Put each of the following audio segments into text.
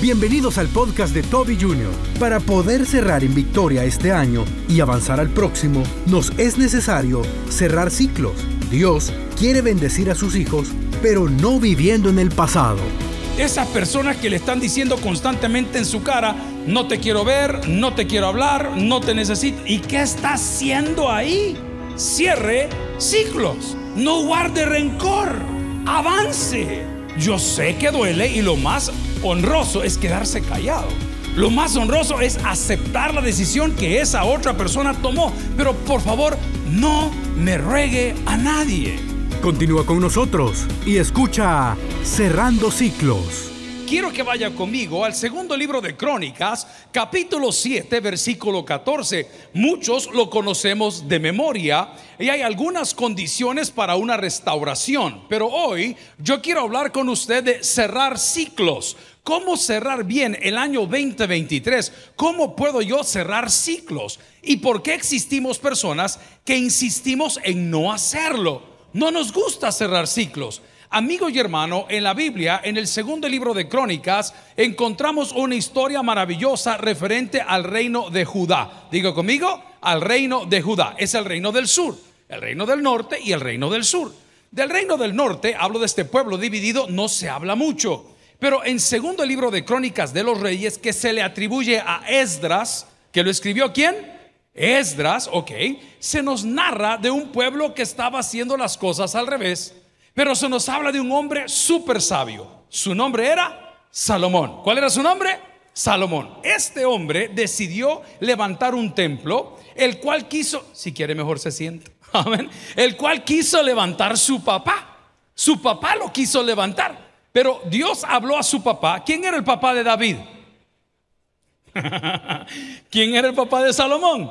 Bienvenidos al podcast de Toby Jr. Para poder cerrar en victoria este año y avanzar al próximo, nos es necesario cerrar ciclos. Dios quiere bendecir a sus hijos, pero no viviendo en el pasado. Esas personas que le están diciendo constantemente en su cara, no te quiero ver, no te quiero hablar, no te necesito. ¿Y qué está haciendo ahí? Cierre ciclos, no guarde rencor, avance. Yo sé que duele y lo más honroso es quedarse callado. Lo más honroso es aceptar la decisión que esa otra persona tomó. Pero por favor, no me ruegue a nadie. Continúa con nosotros y escucha Cerrando Ciclos. Quiero que vaya conmigo al segundo libro de Crónicas, capítulo 7, versículo 14. Muchos lo conocemos de memoria y hay algunas condiciones para una restauración. Pero hoy yo quiero hablar con usted de cerrar ciclos. ¿Cómo cerrar bien el año 2023? ¿Cómo puedo yo cerrar ciclos? ¿Y por qué existimos personas que insistimos en no hacerlo? No nos gusta cerrar ciclos. Amigo y hermano, en la Biblia, en el segundo libro de Crónicas, encontramos una historia maravillosa referente al reino de Judá. Digo conmigo, al reino de Judá. Es el reino del sur, el reino del norte y el reino del sur. Del reino del norte, hablo de este pueblo dividido, no se habla mucho. Pero en segundo libro de Crónicas de los Reyes, que se le atribuye a Esdras, que lo escribió quién? Esdras, ok, se nos narra de un pueblo que estaba haciendo las cosas al revés pero se nos habla de un hombre súper sabio. Su nombre era Salomón. ¿Cuál era su nombre? Salomón. Este hombre decidió levantar un templo, el cual quiso, si quiere mejor se siente, amén, el cual quiso levantar su papá. Su papá lo quiso levantar, pero Dios habló a su papá. ¿Quién era el papá de David? ¿Quién era el papá de Salomón?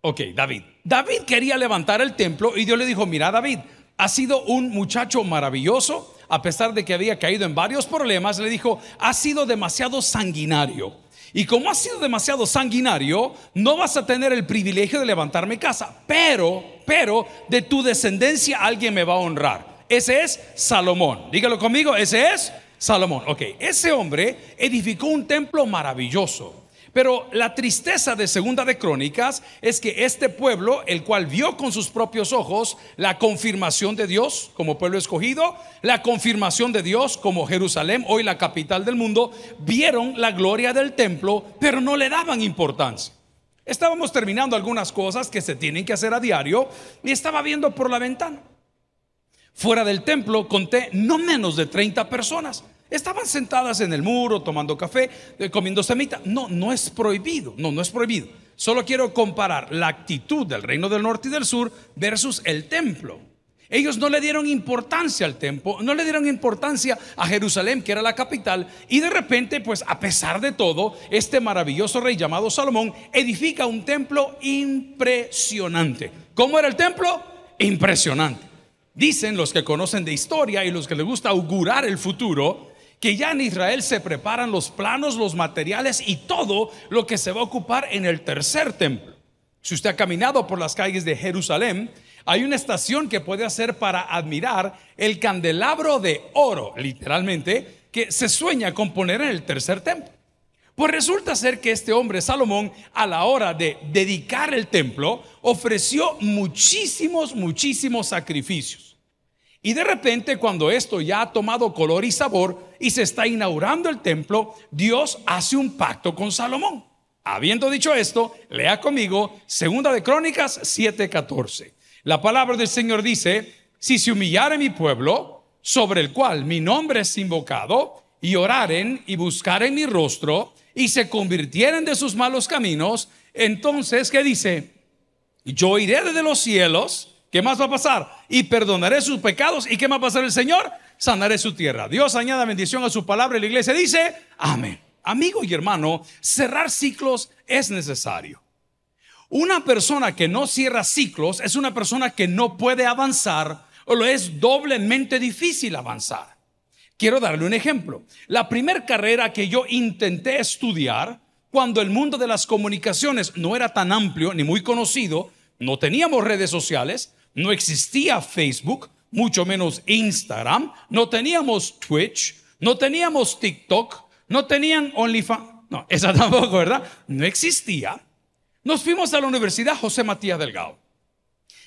Ok, David. David quería levantar el templo y Dios le dijo, mira David, ha sido un muchacho maravilloso, a pesar de que había caído en varios problemas, le dijo, ha sido demasiado sanguinario. Y como ha sido demasiado sanguinario, no vas a tener el privilegio de levantarme casa, pero, pero de tu descendencia alguien me va a honrar. Ese es Salomón. Dígalo conmigo, ese es Salomón. Ok, ese hombre edificó un templo maravilloso. Pero la tristeza de Segunda de Crónicas es que este pueblo, el cual vio con sus propios ojos la confirmación de Dios como pueblo escogido, la confirmación de Dios como Jerusalén, hoy la capital del mundo, vieron la gloria del templo, pero no le daban importancia. Estábamos terminando algunas cosas que se tienen que hacer a diario y estaba viendo por la ventana. Fuera del templo conté no menos de 30 personas. Estaban sentadas en el muro tomando café, eh, comiendo semita. No, no es prohibido. No, no es prohibido. Solo quiero comparar la actitud del reino del norte y del sur versus el templo. Ellos no le dieron importancia al templo, no le dieron importancia a Jerusalén, que era la capital, y de repente, pues a pesar de todo, este maravilloso rey llamado Salomón edifica un templo impresionante. ¿Cómo era el templo? Impresionante. Dicen los que conocen de historia y los que les gusta augurar el futuro, que ya en Israel se preparan los planos, los materiales y todo lo que se va a ocupar en el tercer templo. Si usted ha caminado por las calles de Jerusalén, hay una estación que puede hacer para admirar el candelabro de oro, literalmente, que se sueña con poner en el tercer templo. Pues resulta ser que este hombre, Salomón, a la hora de dedicar el templo, ofreció muchísimos, muchísimos sacrificios. Y de repente, cuando esto ya ha tomado color y sabor y se está inaugurando el templo, Dios hace un pacto con Salomón. Habiendo dicho esto, lea conmigo Segunda de Crónicas 7:14. La palabra del Señor dice, si se humillare mi pueblo, sobre el cual mi nombre es invocado, y oraren y buscaren mi rostro, y se convirtieren de sus malos caminos, entonces, ¿qué dice? Yo iré desde los cielos ¿Qué más va a pasar? Y perdonaré sus pecados. ¿Y qué más va a hacer el Señor? Sanaré su tierra. Dios añada bendición a su palabra y la iglesia dice, amén. Amigo y hermano, cerrar ciclos es necesario. Una persona que no cierra ciclos es una persona que no puede avanzar o lo es doblemente difícil avanzar. Quiero darle un ejemplo. La primera carrera que yo intenté estudiar cuando el mundo de las comunicaciones no era tan amplio ni muy conocido, no teníamos redes sociales, no existía Facebook, mucho menos Instagram, no teníamos Twitch, no teníamos TikTok, No tenían OnlyFans. No, esa tampoco, ¿verdad? No existía. Nos fuimos a la Universidad José Matías Delgado.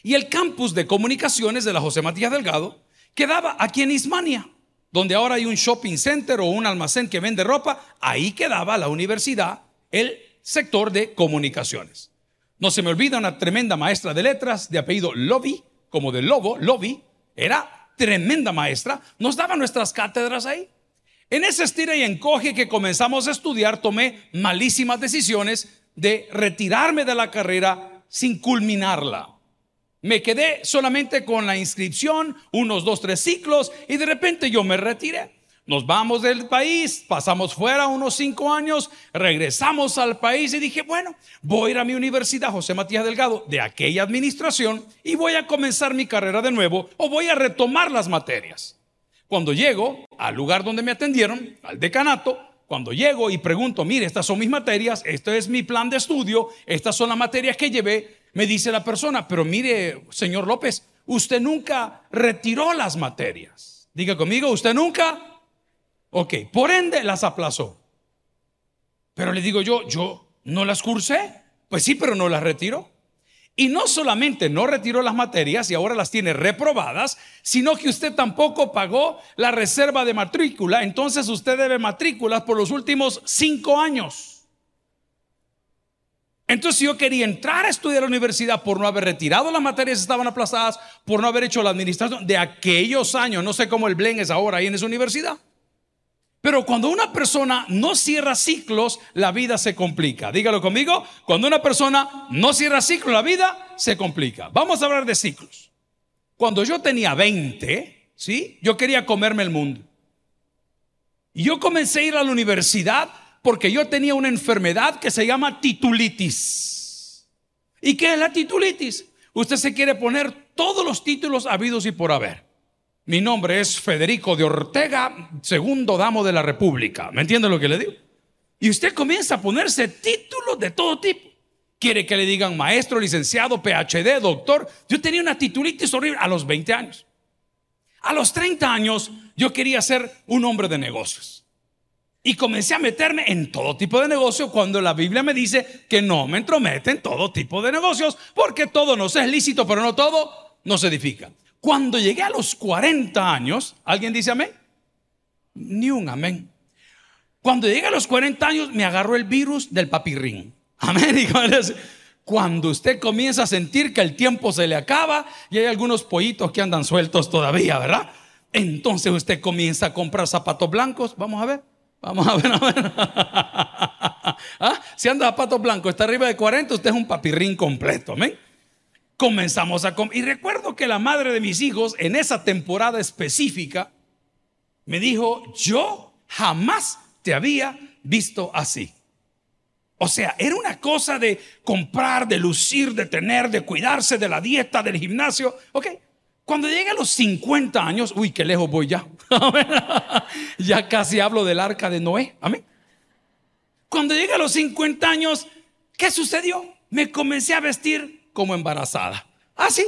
Y el campus de comunicaciones de la José Matías Delgado quedaba aquí en Ismania, donde ahora hay un shopping center o un almacén que vende ropa. Ahí quedaba la universidad, el sector de comunicaciones. No se me olvida una tremenda maestra de letras de apellido Lobby, como de lobo, Lobby, era tremenda maestra, nos daba nuestras cátedras ahí. En ese estira y encoge que comenzamos a estudiar, tomé malísimas decisiones de retirarme de la carrera sin culminarla. Me quedé solamente con la inscripción, unos dos, tres ciclos, y de repente yo me retiré. Nos vamos del país, pasamos fuera unos cinco años, regresamos al país y dije, bueno, voy a ir a mi universidad, José Matías Delgado, de aquella administración, y voy a comenzar mi carrera de nuevo o voy a retomar las materias. Cuando llego al lugar donde me atendieron, al decanato, cuando llego y pregunto, mire, estas son mis materias, este es mi plan de estudio, estas son las materias que llevé, me dice la persona, pero mire, señor López, usted nunca retiró las materias. Diga conmigo, usted nunca Ok, por ende las aplazó. Pero le digo yo, yo no las cursé. Pues sí, pero no las retiró. Y no solamente no retiró las materias y ahora las tiene reprobadas, sino que usted tampoco pagó la reserva de matrícula. Entonces usted debe matrículas por los últimos cinco años. Entonces yo quería entrar a estudiar a la universidad por no haber retirado las materias que estaban aplazadas, por no haber hecho la administración de aquellos años. No sé cómo el Blen es ahora ahí en esa universidad. Pero cuando una persona no cierra ciclos, la vida se complica. Dígalo conmigo, cuando una persona no cierra ciclos, la vida se complica. Vamos a hablar de ciclos. Cuando yo tenía 20, ¿sí? Yo quería comerme el mundo. Y yo comencé a ir a la universidad porque yo tenía una enfermedad que se llama titulitis. ¿Y qué es la titulitis? Usted se quiere poner todos los títulos habidos y por haber. Mi nombre es Federico de Ortega, segundo damo de la República. ¿Me entiende lo que le digo? Y usted comienza a ponerse títulos de todo tipo. Quiere que le digan maestro, licenciado, PhD, doctor. Yo tenía una titulitis horrible a los 20 años. A los 30 años yo quería ser un hombre de negocios. Y comencé a meterme en todo tipo de negocios cuando la Biblia me dice que no me entromete en todo tipo de negocios, porque todo nos es lícito, pero no todo nos edifica. Cuando llegué a los 40 años, ¿alguien dice amén? Ni un amén. Cuando llegué a los 40 años, me agarró el virus del papirrín. Amén. Cuando usted comienza a sentir que el tiempo se le acaba y hay algunos pollitos que andan sueltos todavía, ¿verdad? Entonces usted comienza a comprar zapatos blancos. Vamos a ver. Vamos a ver, a ver. ¿Ah? Si anda zapatos blancos, está arriba de 40, usted es un papirrín completo. Amén comenzamos a. Y recuerdo que la madre de mis hijos en esa temporada específica me dijo, yo jamás te había visto así. O sea, era una cosa de comprar, de lucir, de tener, de cuidarse de la dieta, del gimnasio. Ok, cuando llegue a los 50 años, uy, qué lejos voy ya. ya casi hablo del arca de Noé. Amén. Cuando llegue a los 50 años, ¿qué sucedió? Me comencé a vestir como embarazada. Así.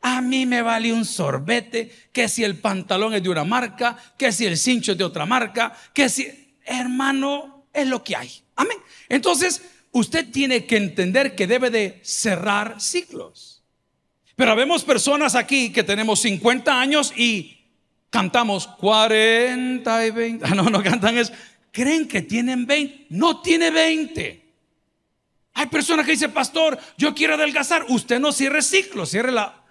Ah, a mí me vale un sorbete, que si el pantalón es de una marca, que si el cincho es de otra marca, que si, hermano, es lo que hay. Amén. Entonces, usted tiene que entender que debe de cerrar ciclos. Pero vemos personas aquí que tenemos 50 años y cantamos 40 y 20. Ah, no, no cantan eso. Creen que tienen 20. No tiene 20. Hay personas que dicen, pastor, yo quiero adelgazar. Usted no cierre ciclos, cierre la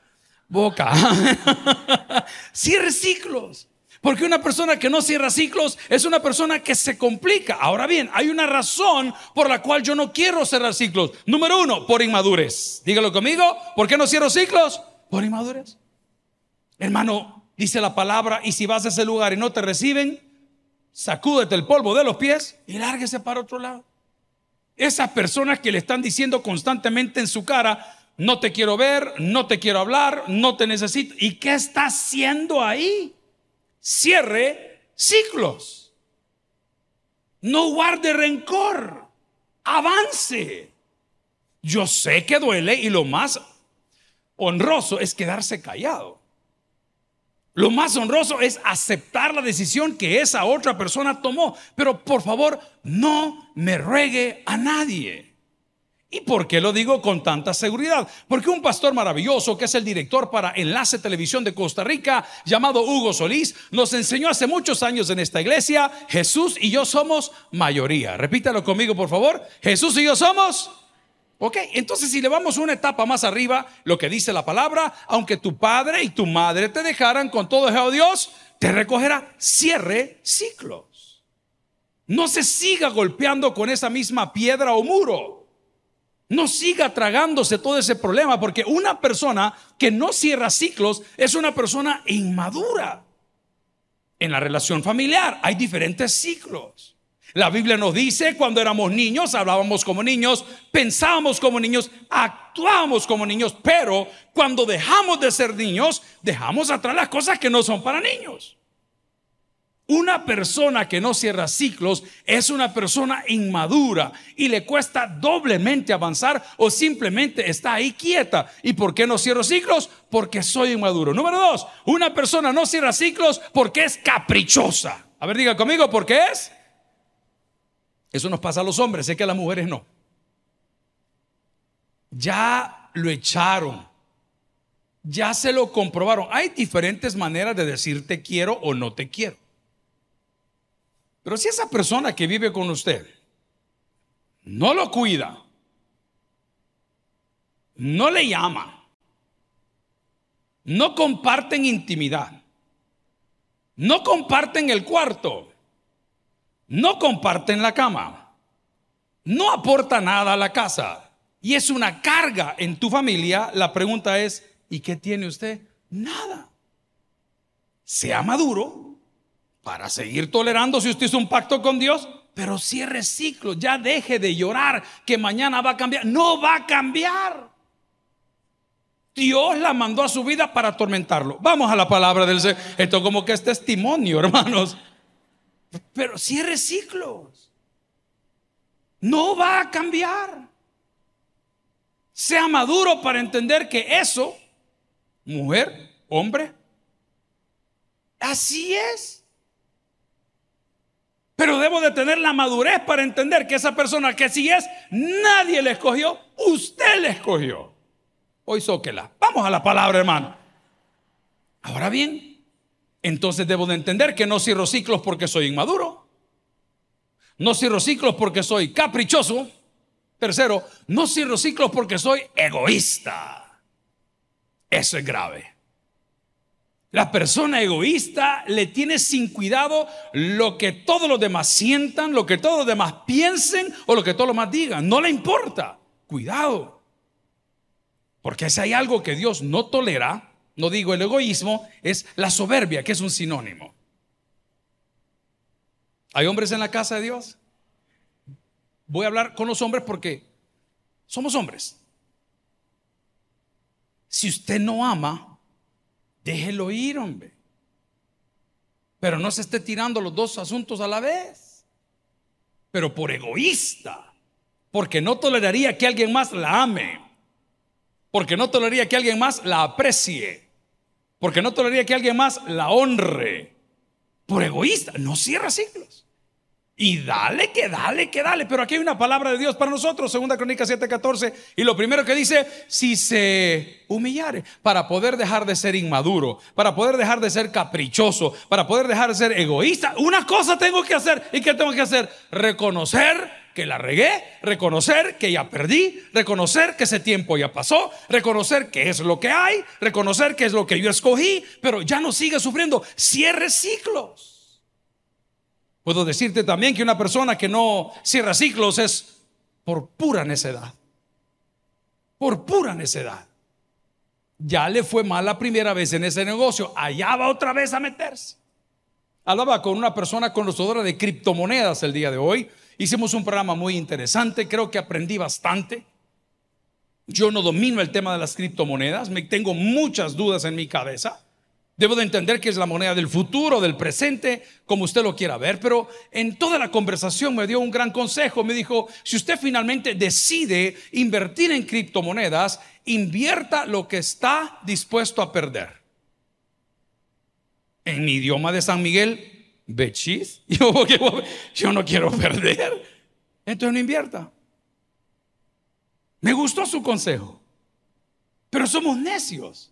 boca. cierre ciclos. Porque una persona que no cierra ciclos es una persona que se complica. Ahora bien, hay una razón por la cual yo no quiero cerrar ciclos. Número uno, por inmadurez. Dígalo conmigo. ¿Por qué no cierro ciclos? Por inmadurez. Hermano, dice la palabra, y si vas a ese lugar y no te reciben, sacúdete el polvo de los pies y lárguese para otro lado. Esas personas que le están diciendo constantemente en su cara, no te quiero ver, no te quiero hablar, no te necesito. ¿Y qué está haciendo ahí? Cierre ciclos. No guarde rencor. Avance. Yo sé que duele y lo más honroso es quedarse callado. Lo más honroso es aceptar la decisión que esa otra persona tomó. Pero por favor, no me ruegue a nadie. ¿Y por qué lo digo con tanta seguridad? Porque un pastor maravilloso, que es el director para Enlace Televisión de Costa Rica, llamado Hugo Solís, nos enseñó hace muchos años en esta iglesia, Jesús y yo somos mayoría. Repítalo conmigo, por favor. Jesús y yo somos... Ok, entonces si le vamos una etapa más arriba, lo que dice la palabra, aunque tu padre y tu madre te dejaran con todo el Dios, te recogerá. Cierre ciclos. No se siga golpeando con esa misma piedra o muro. No siga tragándose todo ese problema, porque una persona que no cierra ciclos es una persona inmadura. En la relación familiar hay diferentes ciclos. La Biblia nos dice, cuando éramos niños, hablábamos como niños, pensábamos como niños, actuábamos como niños, pero cuando dejamos de ser niños, dejamos atrás las cosas que no son para niños. Una persona que no cierra ciclos es una persona inmadura y le cuesta doblemente avanzar o simplemente está ahí quieta. ¿Y por qué no cierro ciclos? Porque soy inmaduro. Número dos, una persona no cierra ciclos porque es caprichosa. A ver, diga conmigo, ¿por qué es? Eso nos pasa a los hombres, sé que a las mujeres no. Ya lo echaron. Ya se lo comprobaron. Hay diferentes maneras de decir te quiero o no te quiero. Pero si esa persona que vive con usted no lo cuida, no le llama, no comparten intimidad, no comparten el cuarto, no comparten la cama, no aporta nada a la casa y es una carga en tu familia, la pregunta es, ¿y qué tiene usted? Nada. Sea maduro para seguir tolerando si usted hizo un pacto con Dios, pero cierre ciclo, ya deje de llorar que mañana va a cambiar. No va a cambiar. Dios la mandó a su vida para atormentarlo. Vamos a la palabra del Señor. Esto como que es testimonio, hermanos. Pero cierre ciclos. No va a cambiar. Sea maduro para entender que eso, mujer, hombre, así es. Pero debo de tener la madurez para entender que esa persona que si es, nadie le escogió, usted le escogió. Hoy zóquela. Vamos a la palabra, hermano. Ahora bien, entonces debo de entender que no cierro ciclos porque soy inmaduro. No cierro ciclos porque soy caprichoso. Tercero, no cierro ciclos porque soy egoísta. Eso es grave. La persona egoísta le tiene sin cuidado lo que todos los demás sientan, lo que todos los demás piensen o lo que todos los demás digan. No le importa. Cuidado. Porque si hay algo que Dios no tolera, no digo el egoísmo, es la soberbia, que es un sinónimo. ¿Hay hombres en la casa de Dios? Voy a hablar con los hombres porque somos hombres. Si usted no ama, Déjelo ir, hombre. Pero no se esté tirando los dos asuntos a la vez. Pero por egoísta. Porque no toleraría que alguien más la ame. Porque no toleraría que alguien más la aprecie. Porque no toleraría que alguien más la honre. Por egoísta. No cierra ciclos. Y dale, que dale, que dale. Pero aquí hay una palabra de Dios para nosotros, segunda crónica 7:14. Y lo primero que dice, si se humillare, para poder dejar de ser inmaduro, para poder dejar de ser caprichoso, para poder dejar de ser egoísta, una cosa tengo que hacer. ¿Y qué tengo que hacer? Reconocer que la regué, reconocer que ya perdí, reconocer que ese tiempo ya pasó, reconocer que es lo que hay, reconocer que es lo que yo escogí, pero ya no sigue sufriendo. Cierre ciclos. Puedo decirte también que una persona que no cierra ciclos es por pura necedad. Por pura necedad. Ya le fue mal la primera vez en ese negocio, allá va otra vez a meterse. Hablaba con una persona conocedora de criptomonedas el día de hoy. Hicimos un programa muy interesante, creo que aprendí bastante. Yo no domino el tema de las criptomonedas, me tengo muchas dudas en mi cabeza. Debo de entender que es la moneda del futuro, del presente, como usted lo quiera ver, pero en toda la conversación me dio un gran consejo. Me dijo, si usted finalmente decide invertir en criptomonedas, invierta lo que está dispuesto a perder. En mi idioma de San Miguel, bechis. Yo, yo no quiero perder. Entonces no invierta. Me gustó su consejo. Pero somos necios.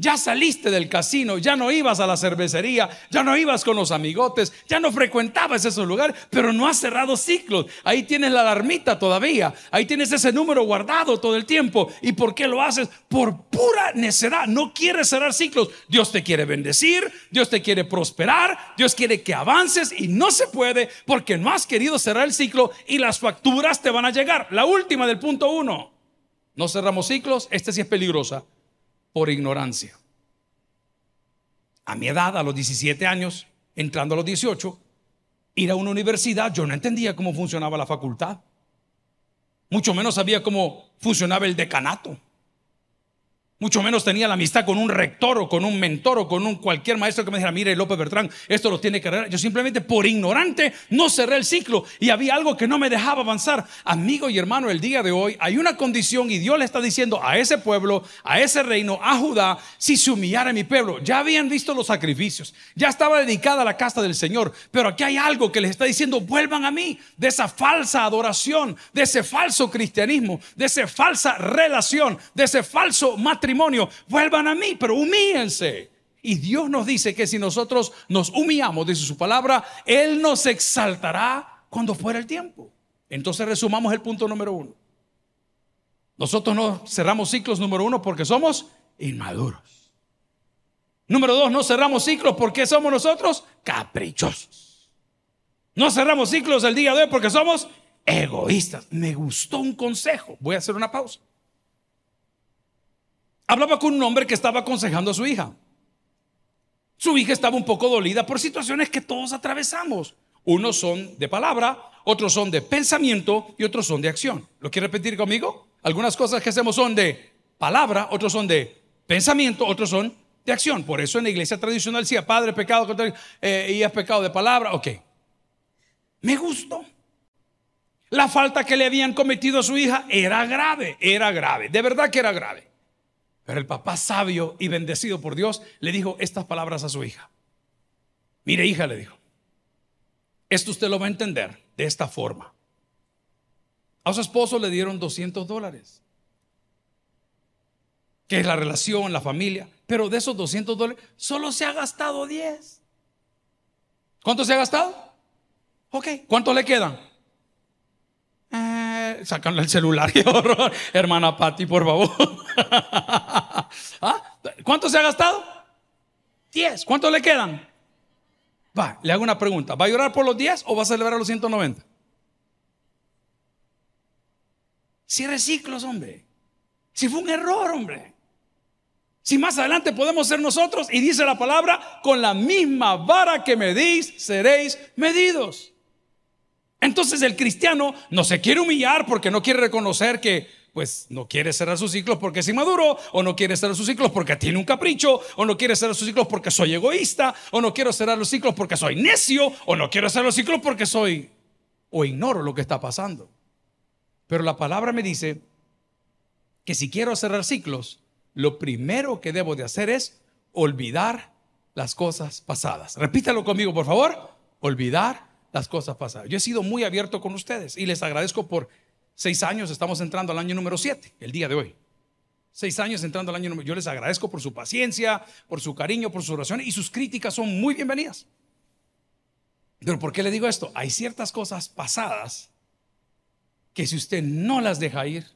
Ya saliste del casino, ya no ibas a la cervecería, ya no ibas con los amigotes, ya no frecuentabas esos lugares, pero no has cerrado ciclos. Ahí tienes la alarmita todavía, ahí tienes ese número guardado todo el tiempo. ¿Y por qué lo haces? Por pura necedad. No quieres cerrar ciclos. Dios te quiere bendecir, Dios te quiere prosperar, Dios quiere que avances y no se puede porque no has querido cerrar el ciclo y las facturas te van a llegar. La última del punto uno. No cerramos ciclos, esta sí es peligrosa por ignorancia. A mi edad, a los 17 años, entrando a los 18, ir a una universidad, yo no entendía cómo funcionaba la facultad. Mucho menos sabía cómo funcionaba el decanato. Mucho menos tenía la amistad con un rector o con un mentor o con un cualquier maestro que me dijera, mire López Bertrán, esto lo tiene que arreglar. Yo simplemente por ignorante no cerré el ciclo y había algo que no me dejaba avanzar. Amigo y hermano, el día de hoy hay una condición y Dios le está diciendo a ese pueblo, a ese reino, a Judá, si se humillara mi pueblo. Ya habían visto los sacrificios, ya estaba dedicada la casa del Señor, pero aquí hay algo que les está diciendo, vuelvan a mí de esa falsa adoración, de ese falso cristianismo, de esa falsa relación, de ese falso matrimonio vuelvan a mí, pero humíense. Y Dios nos dice que si nosotros nos humillamos, dice su palabra, Él nos exaltará cuando fuera el tiempo. Entonces resumamos el punto número uno. Nosotros no cerramos ciclos número uno porque somos inmaduros. Número dos, no cerramos ciclos porque somos nosotros caprichosos. No cerramos ciclos el día de hoy porque somos egoístas. Me gustó un consejo. Voy a hacer una pausa hablaba con un hombre que estaba aconsejando a su hija. Su hija estaba un poco dolida por situaciones que todos atravesamos. Unos son de palabra, otros son de pensamiento y otros son de acción. ¿Lo quiere repetir conmigo? Algunas cosas que hacemos son de palabra, otros son de pensamiento, otros son de acción. Por eso en la iglesia tradicional decía, padre, pecado, eh, y pecado de palabra. Ok. Me gustó. La falta que le habían cometido a su hija era grave, era grave, de verdad que era grave. Pero el papá sabio y bendecido por Dios le dijo estas palabras a su hija. Mire hija, le dijo, esto usted lo va a entender de esta forma. A su esposo le dieron 200 dólares, que es la relación, la familia, pero de esos 200 dólares solo se ha gastado 10. ¿Cuánto se ha gastado? Ok, ¿cuánto le quedan? Eh, sacanle el celular, Hermana Patti, por favor. ¿Ah? ¿Cuánto se ha gastado? 10. ¿Cuánto le quedan? Va, le hago una pregunta. ¿Va a llorar por los 10 o va a celebrar los 190? Cierre ciclos, hombre. Si fue un error, hombre. Si más adelante podemos ser nosotros, y dice la palabra, con la misma vara que medís, seréis medidos. Entonces el cristiano no se quiere humillar porque no quiere reconocer que pues no quiere cerrar sus ciclos porque es inmaduro, o no quiere cerrar sus ciclos porque tiene un capricho, o no quiere cerrar sus ciclos porque soy egoísta, o no quiero cerrar los ciclos porque soy necio, o no quiero cerrar los ciclos porque soy o ignoro lo que está pasando. Pero la palabra me dice que si quiero cerrar ciclos, lo primero que debo de hacer es olvidar las cosas pasadas. Repítalo conmigo, por favor. Olvidar las cosas pasadas. Yo he sido muy abierto con ustedes y les agradezco por seis años, estamos entrando al año número siete, el día de hoy. Seis años entrando al año número. Yo les agradezco por su paciencia, por su cariño, por sus oraciones y sus críticas son muy bienvenidas. Pero ¿por qué le digo esto? Hay ciertas cosas pasadas que si usted no las deja ir,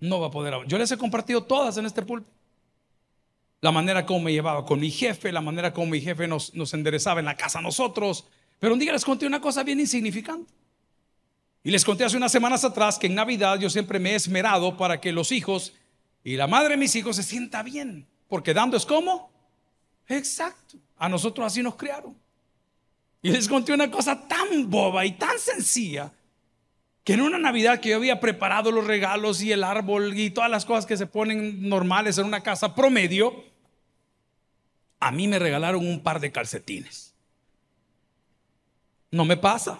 no va a poder. Yo les he compartido todas en este púlpito. La manera como me llevaba con mi jefe, la manera como mi jefe nos, nos enderezaba en la casa nosotros, pero un día les conté una cosa bien insignificante. Y les conté hace unas semanas atrás que en Navidad yo siempre me he esmerado para que los hijos y la madre de mis hijos se sienta bien. Porque dando es como. Exacto. A nosotros así nos criaron. Y les conté una cosa tan boba y tan sencilla que en una Navidad que yo había preparado los regalos y el árbol y todas las cosas que se ponen normales en una casa promedio, a mí me regalaron un par de calcetines. No me pasa.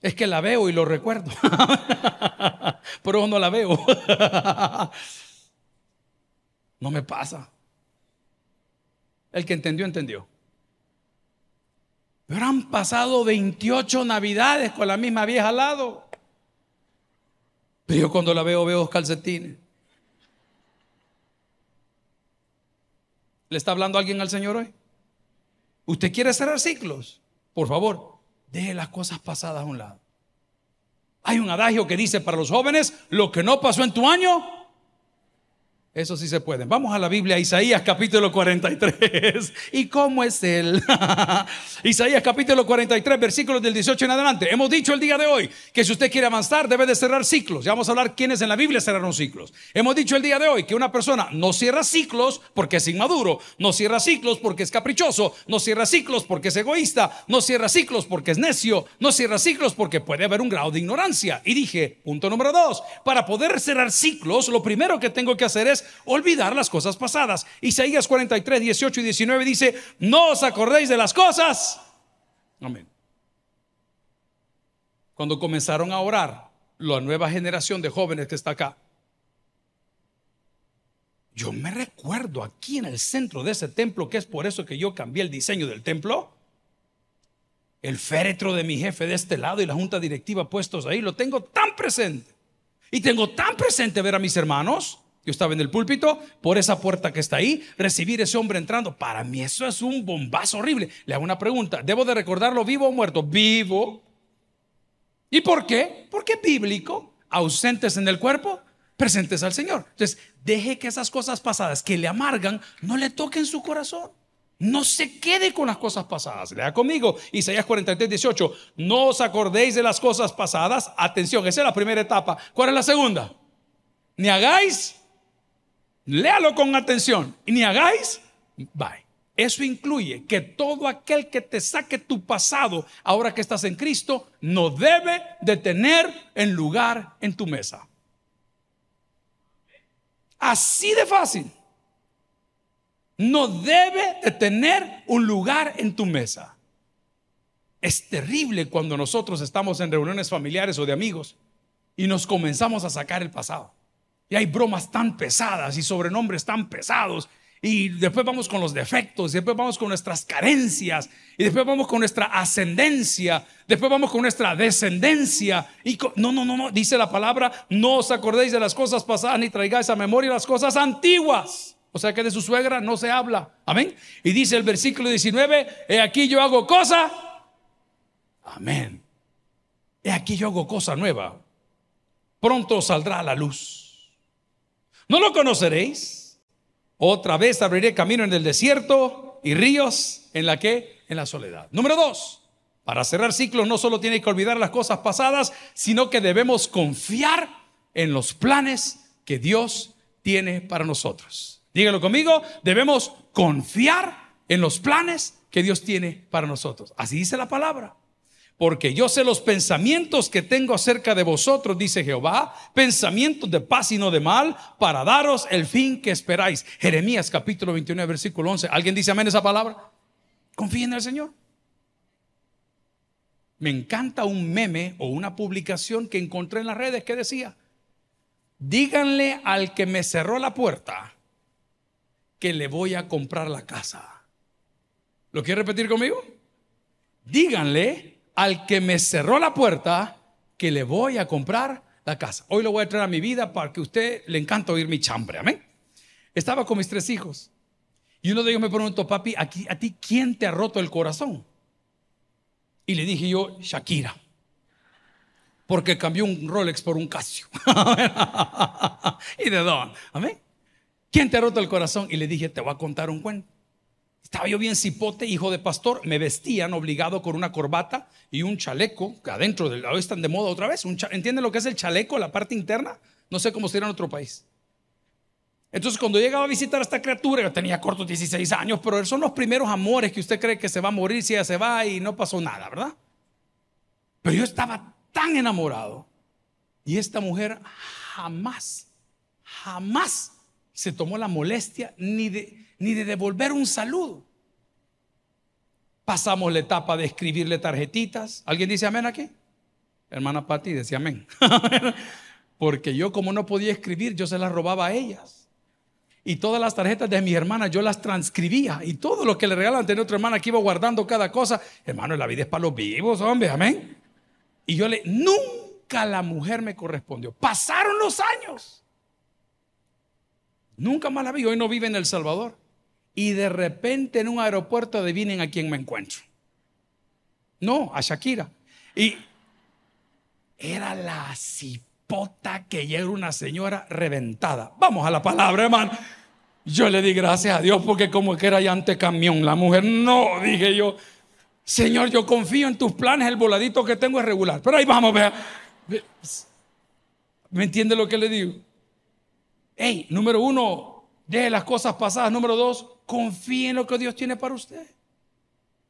Es que la veo y lo recuerdo. Pero no la veo. No me pasa. El que entendió, entendió. Pero han pasado 28 navidades con la misma vieja al lado. Pero yo cuando la veo veo dos calcetines. ¿Le está hablando alguien al Señor hoy? ¿Usted quiere cerrar ciclos? Por favor, deje las cosas pasadas a un lado. Hay un adagio que dice para los jóvenes, lo que no pasó en tu año, eso sí se puede. Vamos a la Biblia, Isaías capítulo 43. ¿Y cómo es él? Isaías capítulo 43, versículos del 18 en adelante. Hemos dicho el día de hoy que si usted quiere avanzar debe de cerrar ciclos. Ya vamos a hablar quiénes en la Biblia cerraron ciclos. Hemos dicho el día de hoy que una persona no cierra ciclos porque es inmaduro, no cierra ciclos porque es caprichoso, no cierra ciclos porque es egoísta, no cierra ciclos porque es necio, no cierra ciclos porque puede haber un grado de ignorancia. Y dije, punto número dos, para poder cerrar ciclos, lo primero que tengo que hacer es olvidar las cosas pasadas. Isaías 43, 18 y 19 dice, no os acordéis de las cosas. Amén. Cuando comenzaron a orar, la nueva generación de jóvenes que está acá, yo me recuerdo aquí en el centro de ese templo, que es por eso que yo cambié el diseño del templo. El féretro de mi jefe de este lado y la junta directiva puestos ahí, lo tengo tan presente. Y tengo tan presente ver a mis hermanos yo estaba en el púlpito, por esa puerta que está ahí, recibir ese hombre entrando. Para mí eso es un bombazo horrible. Le hago una pregunta, ¿debo de recordarlo vivo o muerto? Vivo. ¿Y por qué? Porque es bíblico. Ausentes en el cuerpo, presentes al Señor. Entonces, deje que esas cosas pasadas que le amargan no le toquen su corazón. No se quede con las cosas pasadas. Lea conmigo, Isaías 43, 18. No os acordéis de las cosas pasadas. Atención, esa es la primera etapa. ¿Cuál es la segunda? Ni hagáis Léalo con atención y ni hagáis, bye. Eso incluye que todo aquel que te saque tu pasado, ahora que estás en Cristo, no debe de tener en lugar en tu mesa. Así de fácil. No debe de tener un lugar en tu mesa. Es terrible cuando nosotros estamos en reuniones familiares o de amigos y nos comenzamos a sacar el pasado. Y hay bromas tan pesadas y sobrenombres tan pesados. Y después vamos con los defectos, y después vamos con nuestras carencias, y después vamos con nuestra ascendencia, después vamos con nuestra descendencia. Y no, no, no, no, dice la palabra, no os acordéis de las cosas pasadas ni traigáis a memoria las cosas antiguas. O sea que de su suegra no se habla. Amén. Y dice el versículo 19, he aquí yo hago cosa. Amén. He aquí yo hago cosa nueva. Pronto saldrá a la luz. ¿No lo conoceréis? Otra vez abriré camino en el desierto y ríos en la que? En la soledad. Número dos, para cerrar ciclos no solo tiene que olvidar las cosas pasadas, sino que debemos confiar en los planes que Dios tiene para nosotros. Dígalo conmigo, debemos confiar en los planes que Dios tiene para nosotros. Así dice la palabra. Porque yo sé los pensamientos que tengo acerca de vosotros, dice Jehová, pensamientos de paz y no de mal, para daros el fin que esperáis. Jeremías capítulo 29, versículo 11. ¿Alguien dice amén esa palabra? Confíen en el Señor. Me encanta un meme o una publicación que encontré en las redes que decía, díganle al que me cerró la puerta que le voy a comprar la casa. ¿Lo quiere repetir conmigo? Díganle al que me cerró la puerta que le voy a comprar la casa. Hoy lo voy a traer a mi vida para que a usted le encanta oír mi chambre. Amén. Estaba con mis tres hijos. Y uno de ellos me preguntó, papi, ¿a ti quién te ha roto el corazón? Y le dije yo, Shakira. Porque cambió un Rolex por un Casio. y de Don. Amén. ¿Quién te ha roto el corazón? Y le dije, te voy a contar un cuento. Estaba yo bien cipote, hijo de pastor, me vestían obligado con una corbata y un chaleco, que adentro del lado están de moda otra vez. ¿Entienden lo que es el chaleco, la parte interna? No sé cómo sería en otro país. Entonces, cuando llegaba a visitar a esta criatura, yo tenía cortos 16 años, pero son los primeros amores que usted cree que se va a morir si ella se va y no pasó nada, ¿verdad? Pero yo estaba tan enamorado y esta mujer jamás, jamás se tomó la molestia ni de ni de devolver un saludo. Pasamos la etapa de escribirle tarjetitas. ¿Alguien dice amén aquí? Hermana Patti decía amén. Porque yo como no podía escribir, yo se las robaba a ellas. Y todas las tarjetas de mi hermana yo las transcribía. Y todo lo que le regalan a otra hermana que iba guardando cada cosa. Hermano, la vida es para los vivos, hombre, amén. Y yo le, nunca la mujer me correspondió. Pasaron los años. Nunca más la vi. Hoy no vive en El Salvador. Y de repente en un aeropuerto adivinen a quién me encuentro. No, a Shakira. Y era la cipota que ya una señora reventada. Vamos a la palabra, hermano. Yo le di gracias a Dios porque como que era ya ante camión la mujer. No, dije yo. Señor, yo confío en tus planes, el voladito que tengo es regular. Pero ahí vamos, vea. ¿Me entiende lo que le digo? Hey, número uno, deje las cosas pasadas. Número dos, confíe en lo que Dios tiene para usted.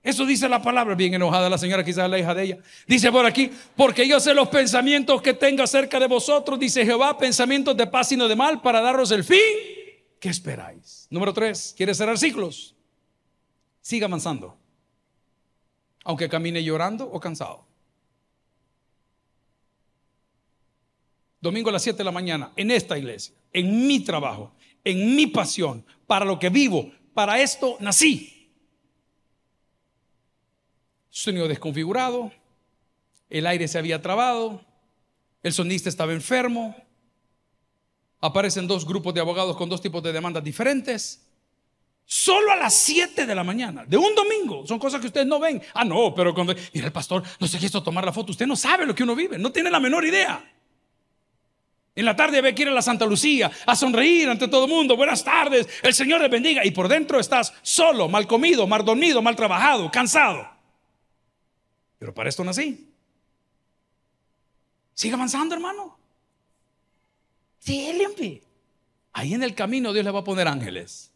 Eso dice la palabra, bien enojada la señora, quizás la hija de ella. Dice por aquí, porque yo sé los pensamientos que tengo acerca de vosotros, dice Jehová, pensamientos de paz y no de mal, para daros el fin. ¿Qué esperáis? Número tres, ¿quiere cerrar ciclos? Siga avanzando, aunque camine llorando o cansado. Domingo a las 7 de la mañana, en esta iglesia, en mi trabajo, en mi pasión, para lo que vivo, para esto nací sonido desconfigurado, el aire se había trabado, el sonista estaba enfermo, aparecen dos grupos de abogados con dos tipos de demandas diferentes. Solo a las 7 de la mañana, de un domingo. Son cosas que ustedes no ven. Ah, no, pero cuando. Mira, el pastor no se quiso tomar la foto. Usted no sabe lo que uno vive, no tiene la menor idea. En la tarde ve que ir a la Santa Lucía a sonreír ante todo el mundo. Buenas tardes, el Señor les bendiga. Y por dentro estás solo, mal comido, mal dormido, mal trabajado, cansado. Pero para esto nací. Sigue avanzando, hermano. Sí, limpie. Ahí en el camino Dios le va a poner ángeles.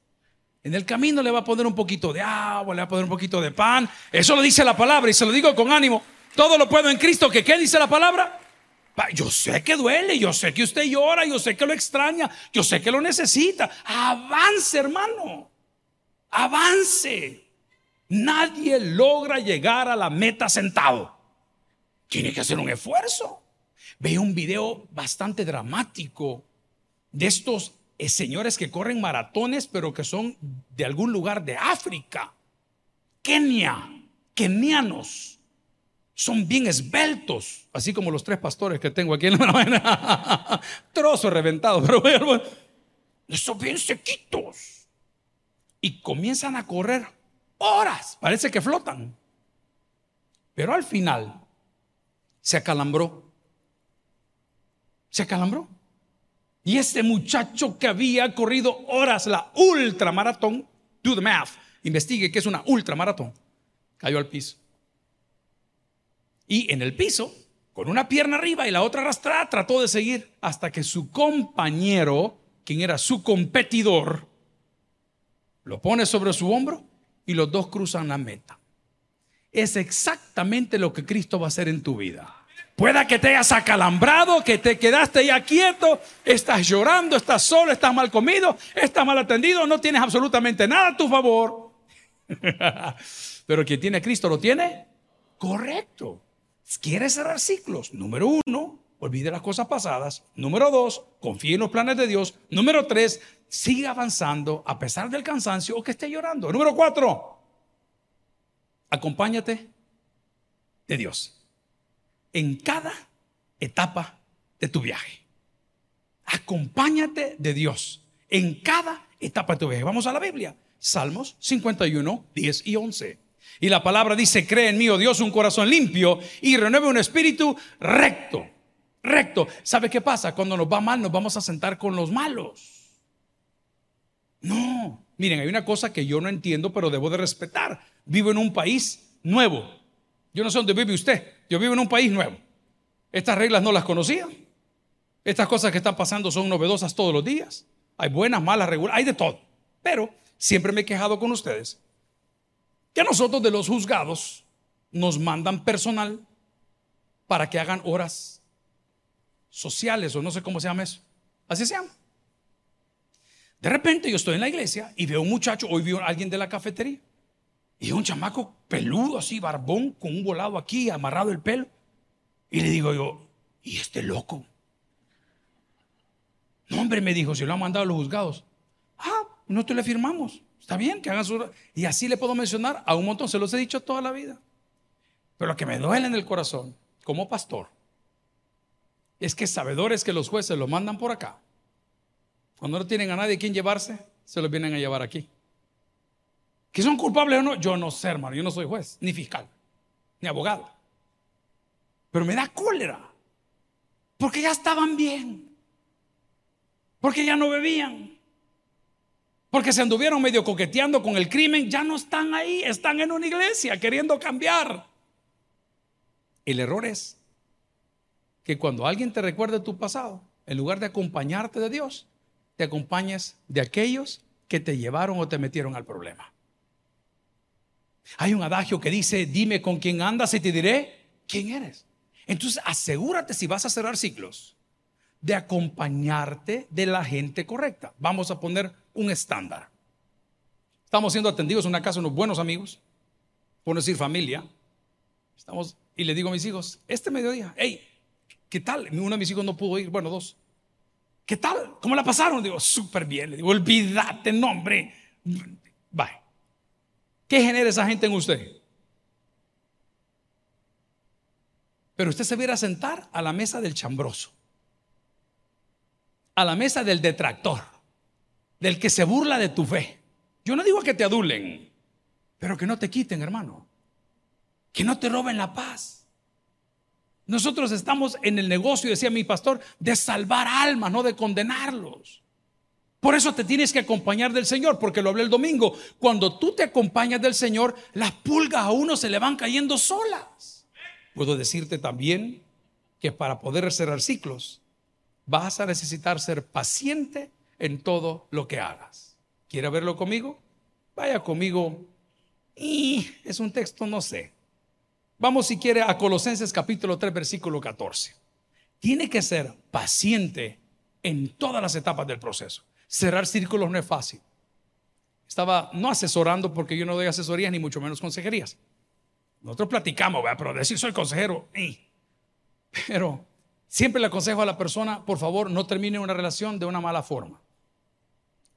En el camino le va a poner un poquito de agua, le va a poner un poquito de pan. Eso lo dice la palabra y se lo digo con ánimo. Todo lo puedo en Cristo. ¿Que qué dice la palabra? Yo sé que duele, yo sé que usted llora, yo sé que lo extraña, yo sé que lo necesita. Avance, hermano. Avance. Nadie logra llegar a la meta sentado. Tiene que hacer un esfuerzo. Veo un video bastante dramático de estos eh, señores que corren maratones, pero que son de algún lugar de África. Kenia, kenianos. Son bien esbeltos, así como los tres pastores que tengo aquí en la Trozo reventado, pero bueno, son bien sequitos. Y comienzan a correr horas, parece que flotan. Pero al final se acalambró. Se acalambró. Y este muchacho que había corrido horas la ultramaratón, do the math, investigue qué es una ultramaratón, cayó al piso. Y en el piso, con una pierna arriba y la otra arrastrada, trató de seguir hasta que su compañero, quien era su competidor, lo pone sobre su hombro y los dos cruzan la meta. Es exactamente lo que Cristo va a hacer en tu vida. Pueda que te hayas acalambrado, que te quedaste ya quieto, estás llorando, estás solo, estás mal comido, estás mal atendido, no tienes absolutamente nada a tu favor. Pero quien tiene a Cristo lo tiene correcto. Quiere cerrar ciclos. Número uno, olvide las cosas pasadas. Número dos, confíe en los planes de Dios. Número tres, sigue avanzando a pesar del cansancio o que esté llorando. Número cuatro, acompáñate de Dios en cada etapa de tu viaje. Acompáñate de Dios en cada etapa de tu viaje. Vamos a la Biblia. Salmos 51, 10 y 11. Y la palabra dice, cree en mí, oh Dios, un corazón limpio y renueve un espíritu recto. Recto. ¿Sabe qué pasa? Cuando nos va mal, nos vamos a sentar con los malos. No, miren, hay una cosa que yo no entiendo, pero debo de respetar. Vivo en un país nuevo. Yo no sé dónde vive usted. Yo vivo en un país nuevo. Estas reglas no las conocía. Estas cosas que están pasando son novedosas todos los días. Hay buenas, malas, regulares, hay de todo. Pero siempre me he quejado con ustedes que a nosotros de los juzgados nos mandan personal para que hagan horas sociales o no sé cómo se llama eso. Así se llama. De repente yo estoy en la iglesia y veo un muchacho, hoy vi a alguien de la cafetería. Y un chamaco peludo así, barbón, con un volado aquí, amarrado el pelo. Y le digo yo, ¿y este loco? No, hombre, me dijo, si lo han mandado a los juzgados. Ah, nosotros le firmamos. Está bien que hagan su... Y así le puedo mencionar a un montón, se los he dicho toda la vida. Pero lo que me duele en el corazón, como pastor, es que sabedores que los jueces lo mandan por acá. Cuando no tienen a nadie quien llevarse, se los vienen a llevar aquí. ¿Que son culpables o no? Yo no sé, hermano. Yo no soy juez, ni fiscal, ni abogado. Pero me da cólera. Porque ya estaban bien. Porque ya no bebían. Porque se anduvieron medio coqueteando con el crimen. Ya no están ahí. Están en una iglesia queriendo cambiar. El error es que cuando alguien te recuerde tu pasado, en lugar de acompañarte de Dios, te acompañes de aquellos que te llevaron o te metieron al problema. Hay un adagio que dice, dime con quién andas y te diré quién eres. Entonces asegúrate si vas a cerrar ciclos de acompañarte de la gente correcta. Vamos a poner un estándar. Estamos siendo atendidos en una casa unos buenos amigos, por no decir familia. Estamos y le digo a mis hijos, este mediodía, hey, ¿qué tal? Uno de mis hijos no pudo ir, bueno, dos. ¿Qué tal? ¿Cómo la pasaron? Digo, súper bien. Le digo, olvídate, nombre. Bye. ¿Qué genera esa gente en usted? Pero usted se viera a sentar a la mesa del chambroso, a la mesa del detractor, del que se burla de tu fe. Yo no digo que te adulen, pero que no te quiten, hermano. Que no te roben la paz. Nosotros estamos en el negocio, decía mi pastor, de salvar almas, no de condenarlos. Por eso te tienes que acompañar del Señor, porque lo hablé el domingo. Cuando tú te acompañas del Señor, las pulgas a uno se le van cayendo solas. Puedo decirte también que para poder cerrar ciclos, vas a necesitar ser paciente en todo lo que hagas. ¿Quiere verlo conmigo? Vaya conmigo. Y es un texto, no sé. Vamos si quiere a Colosenses capítulo 3, versículo 14. Tiene que ser paciente en todas las etapas del proceso. Cerrar círculos no es fácil. Estaba no asesorando porque yo no doy asesorías ni mucho menos consejerías. Nosotros platicamos, pero decir soy consejero, pero siempre le aconsejo a la persona, por favor, no termine una relación de una mala forma.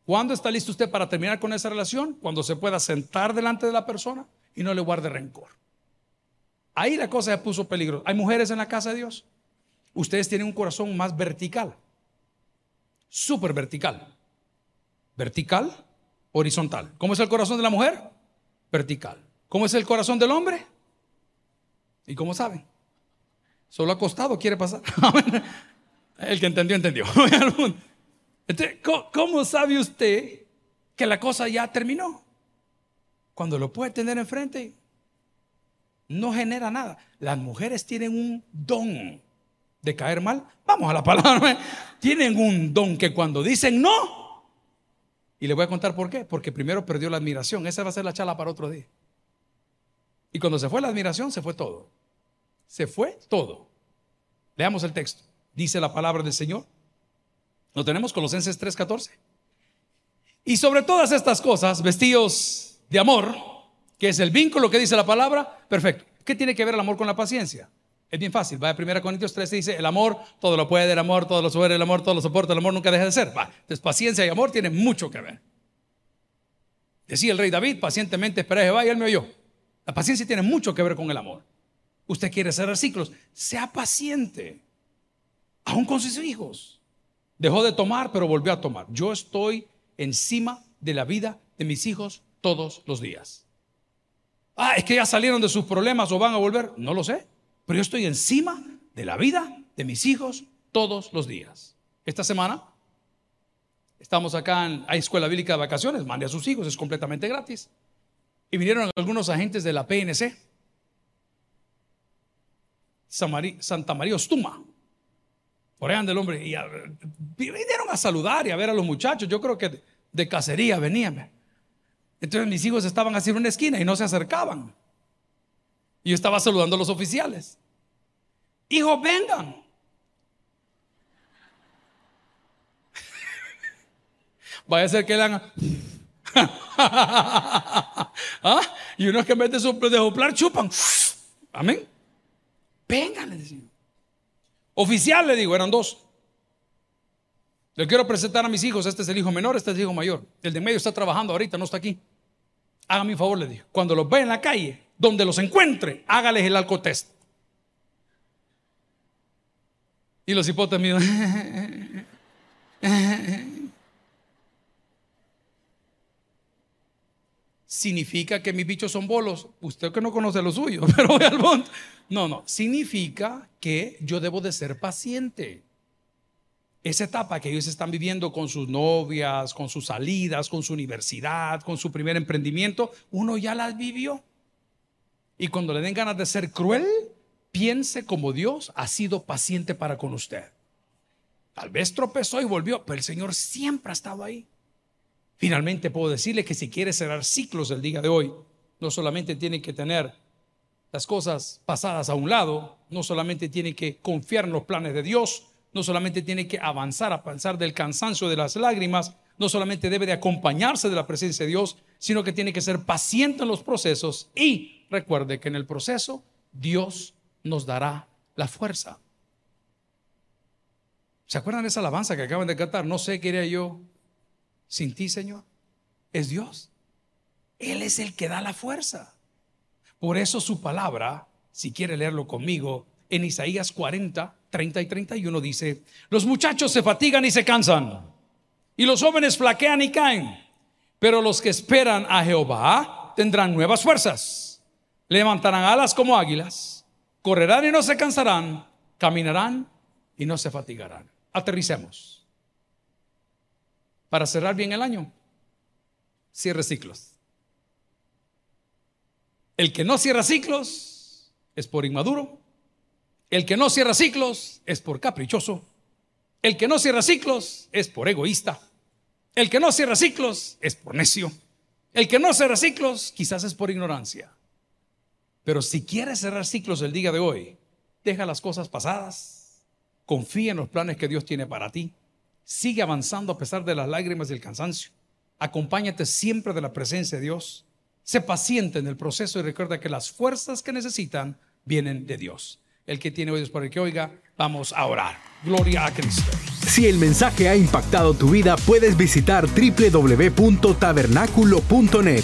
¿Cuándo está listo usted para terminar con esa relación? Cuando se pueda sentar delante de la persona y no le guarde rencor. Ahí la cosa se puso peligro. Hay mujeres en la casa de Dios. Ustedes tienen un corazón más vertical, súper vertical. Vertical, horizontal. ¿Cómo es el corazón de la mujer? Vertical. ¿Cómo es el corazón del hombre? ¿Y cómo saben? Solo acostado quiere pasar. el que entendió, entendió. ¿Cómo sabe usted que la cosa ya terminó? Cuando lo puede tener enfrente, no genera nada. Las mujeres tienen un don de caer mal. Vamos a la palabra. Tienen un don que cuando dicen no, y le voy a contar por qué. Porque primero perdió la admiración. Esa va a ser la charla para otro día. Y cuando se fue la admiración, se fue todo. Se fue todo. Leamos el texto. Dice la palabra del Señor. Lo tenemos Colosenses 3:14. Y sobre todas estas cosas, vestidos de amor, que es el vínculo que dice la palabra, perfecto. ¿Qué tiene que ver el amor con la paciencia? Es bien fácil. Va a 1 Corintios 13 dice, el amor todo lo puede, el amor todo lo sube, el amor todo lo soporta, el amor nunca deja de ser. Va. Entonces paciencia y amor tienen mucho que ver. Decía el rey David, pacientemente espera a Jehová y él me oyó. La paciencia tiene mucho que ver con el amor. Usted quiere cerrar ciclos, sea paciente, aún con sus hijos. Dejó de tomar, pero volvió a tomar. Yo estoy encima de la vida de mis hijos todos los días. Ah, es que ya salieron de sus problemas o van a volver. No lo sé. Pero yo estoy encima de la vida de mis hijos todos los días. Esta semana estamos acá en hay escuela bíblica de vacaciones, mande a sus hijos, es completamente gratis. Y vinieron algunos agentes de la PNC, Santa María Ostuma, ahí del hombre, y vinieron a saludar y a ver a los muchachos. Yo creo que de, cacería venían. Entonces mis hijos estaban así en una esquina y no se acercaban. Y yo estaba saludando a los oficiales. Hijos, vengan. Vaya a ser que le hagan. ¿Ah? Y unos que en vez de soplar chupan. Amén. Vengan, le. Oficial, le digo, eran dos. Le quiero presentar a mis hijos. Este es el hijo menor, este es el hijo mayor. El de medio está trabajando ahorita, no está aquí. Hágame un favor, le dijo. Cuando los ve en la calle, donde los encuentre, hágales el alcotest. Y los hipotes. ¿Significa que mis bichos son bolos? Usted que no conoce lo suyo, pero voy al monte. No, no. Significa que yo debo de ser paciente. Esa etapa que ellos están viviendo con sus novias, con sus salidas, con su universidad, con su primer emprendimiento, uno ya las vivió. Y cuando le den ganas de ser cruel, piense como Dios ha sido paciente para con usted. Tal vez tropezó y volvió, pero el Señor siempre ha estado ahí. Finalmente puedo decirle que si quiere cerrar ciclos el día de hoy, no solamente tiene que tener las cosas pasadas a un lado, no solamente tiene que confiar en los planes de Dios, no solamente tiene que avanzar a pensar del cansancio de las lágrimas, no solamente debe de acompañarse de la presencia de Dios, sino que tiene que ser paciente en los procesos y recuerde que en el proceso Dios nos dará la fuerza. ¿Se acuerdan de esa alabanza que acaban de cantar? No sé qué haría yo sin ti, Señor. Es Dios. Él es el que da la fuerza. Por eso su palabra, si quiere leerlo conmigo, en Isaías 40, 30 y 31 dice, los muchachos se fatigan y se cansan, y los jóvenes flaquean y caen, pero los que esperan a Jehová tendrán nuevas fuerzas, levantarán alas como águilas, correrán y no se cansarán, caminarán y no se fatigarán. Aterricemos. Para cerrar bien el año, cierre ciclos. El que no cierra ciclos es por inmaduro. El que no cierra ciclos es por caprichoso. El que no cierra ciclos es por egoísta. El que no cierra ciclos es por necio. El que no cierra ciclos quizás es por ignorancia. Pero si quieres cerrar ciclos el día de hoy, deja las cosas pasadas, confía en los planes que Dios tiene para ti, sigue avanzando a pesar de las lágrimas y el cansancio, acompáñate siempre de la presencia de Dios, sé paciente en el proceso y recuerda que las fuerzas que necesitan vienen de Dios. El que tiene oídos para el que oiga, vamos a orar. Gloria a Cristo. Si el mensaje ha impactado tu vida, puedes visitar www.tabernaculo.net